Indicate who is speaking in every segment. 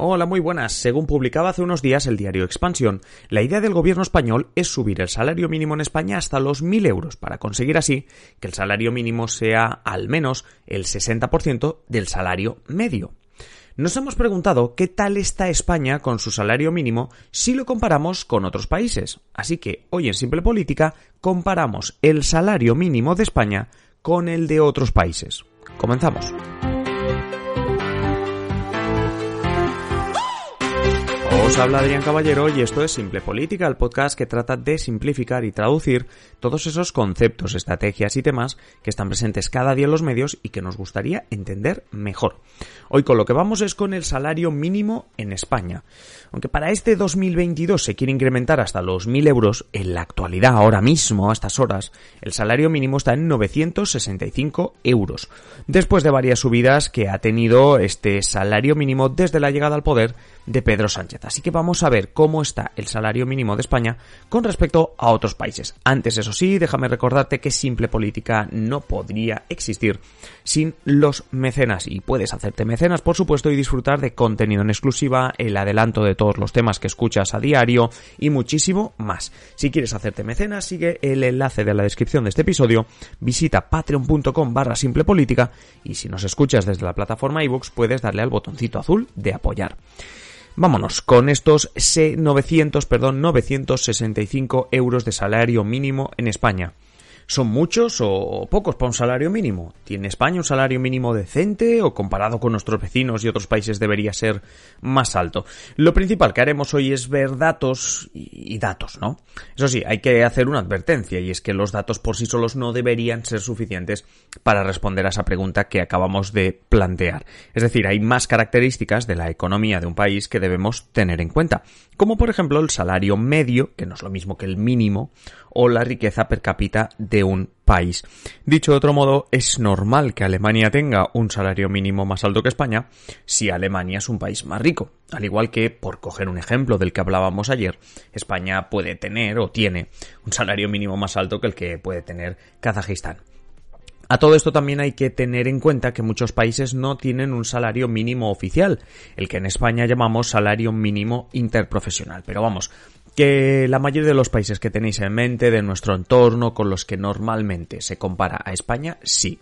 Speaker 1: Hola, muy buenas. Según publicaba hace unos días el diario Expansión, la idea del gobierno español es subir el salario mínimo en España hasta los 1.000 euros para conseguir así que el salario mínimo sea al menos el 60% del salario medio. Nos hemos preguntado qué tal está España con su salario mínimo si lo comparamos con otros países. Así que hoy en Simple Política comparamos el salario mínimo de España con el de otros países. Comenzamos. Os habla Adrián Caballero y esto es Simple Política, el podcast que trata de simplificar y traducir todos esos conceptos, estrategias y temas que están presentes cada día en los medios y que nos gustaría entender mejor. Hoy con lo que vamos es con el salario mínimo en España. Aunque para este 2022 se quiere incrementar hasta los 1.000 euros, en la actualidad, ahora mismo, a estas horas, el salario mínimo está en 965 euros. Después de varias subidas que ha tenido este salario mínimo desde la llegada al poder de Pedro Sánchez. Así que vamos a ver cómo está el salario mínimo de España con respecto a otros países. Antes, eso sí, déjame recordarte que Simple Política no podría existir sin los mecenas y puedes hacerte mecenas, por supuesto, y disfrutar de contenido en exclusiva, el adelanto de todos los temas que escuchas a diario y muchísimo más. Si quieres hacerte mecenas, sigue el enlace de la descripción de este episodio, visita patreon.com barra simple política y si nos escuchas desde la plataforma iBooks puedes darle al botoncito azul de apoyar. Vámonos con estos 900, perdón, 965 euros de salario mínimo en España. ¿Son muchos o pocos para un salario mínimo? ¿Tiene España un salario mínimo decente o comparado con nuestros vecinos y otros países debería ser más alto? Lo principal que haremos hoy es ver datos y datos, ¿no? Eso sí, hay que hacer una advertencia y es que los datos por sí solos no deberían ser suficientes para responder a esa pregunta que acabamos de plantear. Es decir, hay más características de la economía de un país que debemos tener en cuenta, como por ejemplo el salario medio, que no es lo mismo que el mínimo, o la riqueza per cápita de un país. Dicho de otro modo, es normal que Alemania tenga un salario mínimo más alto que España si Alemania es un país más rico. Al igual que, por coger un ejemplo del que hablábamos ayer, España puede tener o tiene un salario mínimo más alto que el que puede tener Kazajistán. A todo esto también hay que tener en cuenta que muchos países no tienen un salario mínimo oficial, el que en España llamamos salario mínimo interprofesional. Pero vamos, que la mayoría de los países que tenéis en mente de nuestro entorno con los que normalmente se compara a España, sí.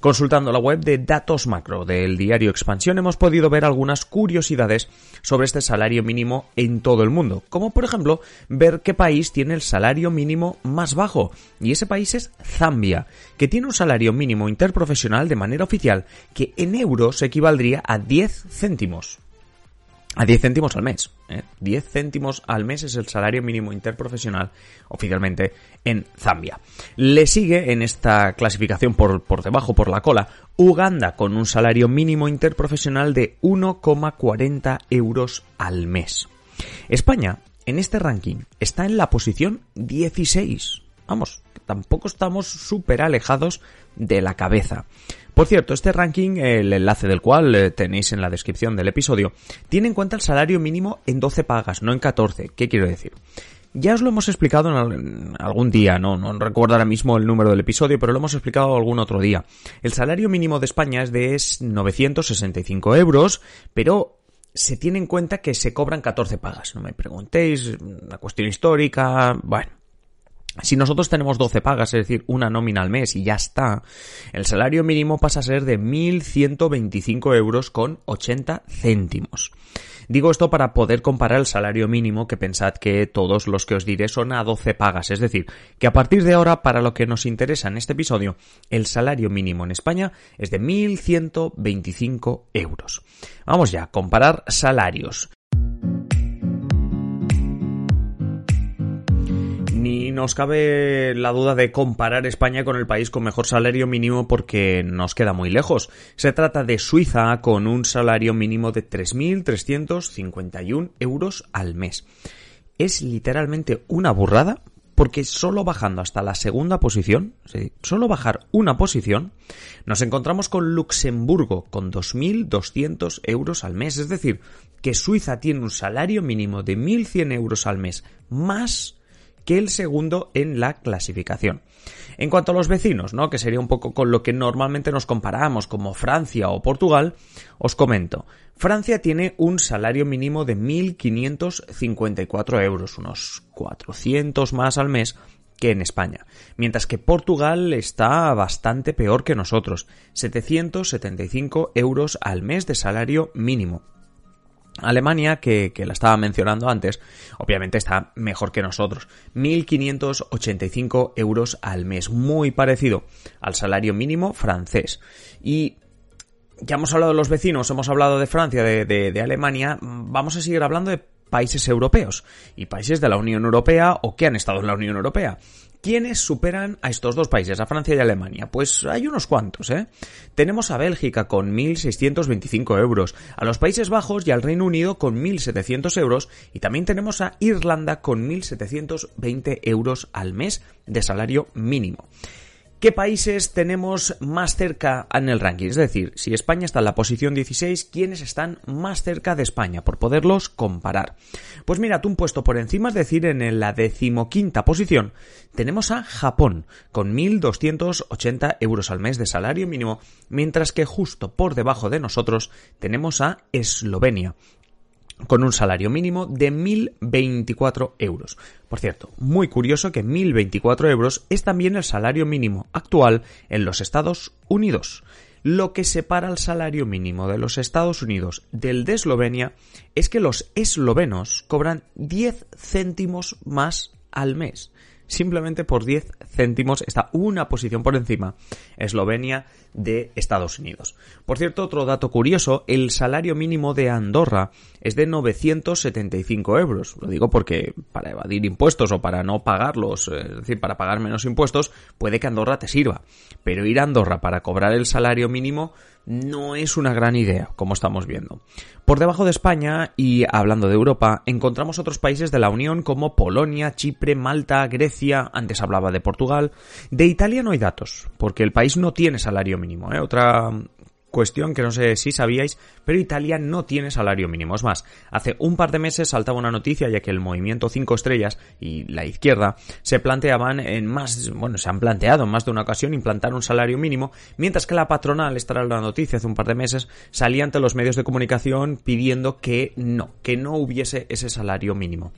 Speaker 1: Consultando la web de Datos Macro del diario Expansión hemos podido ver algunas curiosidades sobre este salario mínimo en todo el mundo, como por ejemplo ver qué país tiene el salario mínimo más bajo, y ese país es Zambia, que tiene un salario mínimo interprofesional de manera oficial que en euros equivaldría a 10 céntimos a 10 céntimos al mes. ¿eh? 10 céntimos al mes es el salario mínimo interprofesional oficialmente en Zambia. Le sigue en esta clasificación por, por debajo, por la cola, Uganda con un salario mínimo interprofesional de 1,40 euros al mes. España, en este ranking, está en la posición 16. Vamos, tampoco estamos súper alejados de la cabeza. Por cierto, este ranking, el enlace del cual eh, tenéis en la descripción del episodio, tiene en cuenta el salario mínimo en 12 pagas, no en 14. ¿Qué quiero decir? Ya os lo hemos explicado en algún día, no, no recuerdo ahora mismo el número del episodio, pero lo hemos explicado algún otro día. El salario mínimo de España es de 965 euros, pero se tiene en cuenta que se cobran 14 pagas. No me preguntéis, una cuestión histórica, bueno. Si nosotros tenemos 12 pagas, es decir, una nómina al mes y ya está, el salario mínimo pasa a ser de 1.125 euros con 80 céntimos. Digo esto para poder comparar el salario mínimo que pensad que todos los que os diré son a 12 pagas, es decir, que a partir de ahora, para lo que nos interesa en este episodio, el salario mínimo en España es de 1.125 euros. Vamos ya, comparar salarios. Ni nos cabe la duda de comparar España con el país con mejor salario mínimo porque nos queda muy lejos. Se trata de Suiza con un salario mínimo de 3.351 euros al mes. Es literalmente una burrada porque solo bajando hasta la segunda posición, solo bajar una posición, nos encontramos con Luxemburgo con 2.200 euros al mes. Es decir, que Suiza tiene un salario mínimo de 1.100 euros al mes más que el segundo en la clasificación. En cuanto a los vecinos, ¿no? Que sería un poco con lo que normalmente nos comparamos, como Francia o Portugal, os comento. Francia tiene un salario mínimo de 1.554 euros, unos 400 más al mes que en España, mientras que Portugal está bastante peor que nosotros, 775 euros al mes de salario mínimo. Alemania, que, la estaba mencionando antes, obviamente está mejor que nosotros. 1.585 euros al mes, muy parecido al salario mínimo francés. Y ya hemos hablado de los vecinos, hemos hablado de Francia, de, de Alemania, vamos a seguir hablando de países europeos y países de la Unión Europea o que han estado en la Unión Europea. ¿Quiénes superan a estos dos países, a Francia y Alemania? Pues hay unos cuantos, ¿eh? Tenemos a Bélgica con 1.625 euros, a los Países Bajos y al Reino Unido con 1.700 euros y también tenemos a Irlanda con 1.720 euros al mes de salario mínimo. ¿Qué países tenemos más cerca en el ranking? Es decir, si España está en la posición 16, ¿quiénes están más cerca de España? Por poderlos comparar. Pues mira, tú un puesto por encima, es decir, en la decimoquinta posición, tenemos a Japón, con 1.280 euros al mes de salario mínimo, mientras que justo por debajo de nosotros tenemos a Eslovenia, con un salario mínimo de 1.024 euros. Por cierto, muy curioso que 1.024 euros es también el salario mínimo actual en los Estados Unidos. Lo que separa el salario mínimo de los Estados Unidos del de Eslovenia es que los eslovenos cobran 10 céntimos más al mes simplemente por 10 céntimos está una posición por encima Eslovenia de Estados Unidos. Por cierto, otro dato curioso, el salario mínimo de Andorra es de 975 euros. Lo digo porque para evadir impuestos o para no pagarlos, eh, es decir, para pagar menos impuestos, puede que Andorra te sirva. Pero ir a Andorra para cobrar el salario mínimo no es una gran idea, como estamos viendo. Por debajo de España, y hablando de Europa, encontramos otros países de la Unión como Polonia, Chipre, Malta, Grecia, antes hablaba de Portugal. De Italia no hay datos, porque el país no tiene salario mínimo. ¿eh? Otra Cuestión que no sé si sabíais, pero Italia no tiene salario mínimo. Es más, hace un par de meses saltaba una noticia ya que el movimiento 5 estrellas y la izquierda se planteaban en más, bueno, se han planteado en más de una ocasión implantar un salario mínimo, mientras que la patronal, esta era la noticia hace un par de meses, salía ante los medios de comunicación pidiendo que no, que no hubiese ese salario mínimo.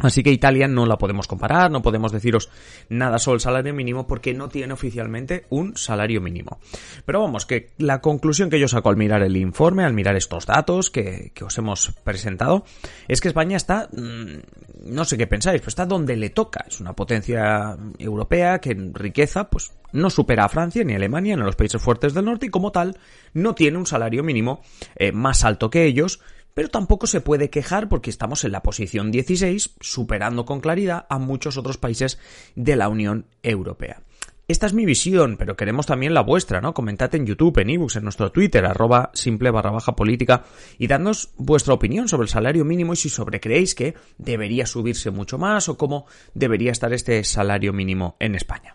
Speaker 1: Así que Italia no la podemos comparar, no podemos deciros nada sobre el salario mínimo porque no tiene oficialmente un salario mínimo. Pero vamos, que la conclusión que yo saco al mirar el informe, al mirar estos datos que, os hemos presentado, es que España está, mm, no sé qué pensáis, pero está donde le toca. Es una potencia europea que en riqueza, pues no supera a Francia ni a Alemania, ni a los países fuertes del norte y como tal no tiene un salario mínimo eh, más alto que ellos pero tampoco se puede quejar porque estamos en la posición 16, superando con claridad a muchos otros países de la Unión Europea. Esta es mi visión, pero queremos también la vuestra, ¿no? Comentad en YouTube, en ebooks, en nuestro Twitter, arroba simple barra política, y dadnos vuestra opinión sobre el salario mínimo y si sobre creéis que debería subirse mucho más o cómo debería estar este salario mínimo en España.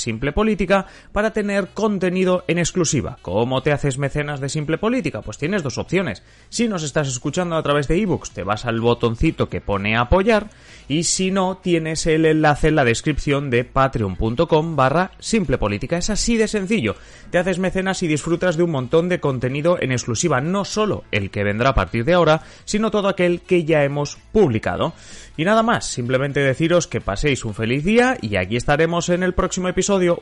Speaker 1: Simple Política para tener contenido en exclusiva. ¿Cómo te haces mecenas de Simple Política? Pues tienes dos opciones. Si nos estás escuchando a través de ebooks, te vas al botoncito que pone apoyar y si no, tienes el enlace en la descripción de patreon.com barra Simple Política. Es así de sencillo. Te haces mecenas y disfrutas de un montón de contenido en exclusiva, no solo el que vendrá a partir de ahora, sino todo aquel que ya hemos publicado. Y nada más, simplemente deciros que paséis un feliz día y aquí estaremos en el próximo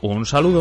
Speaker 1: Un saludo.